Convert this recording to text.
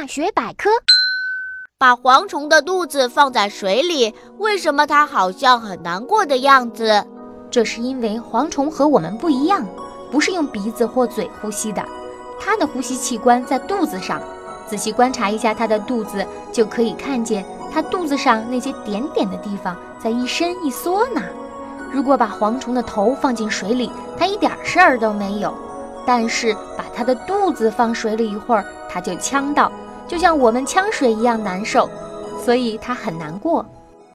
大学百科：把蝗虫的肚子放在水里，为什么它好像很难过的样子？这是因为蝗虫和我们不一样，不是用鼻子或嘴呼吸的，它的呼吸器官在肚子上。仔细观察一下它的肚子，就可以看见它肚子上那些点点的地方在一伸一缩呢。如果把蝗虫的头放进水里，它一点事儿都没有；但是把它的肚子放水里一会儿，它就呛到，就像我们呛水一样难受，所以他很难过。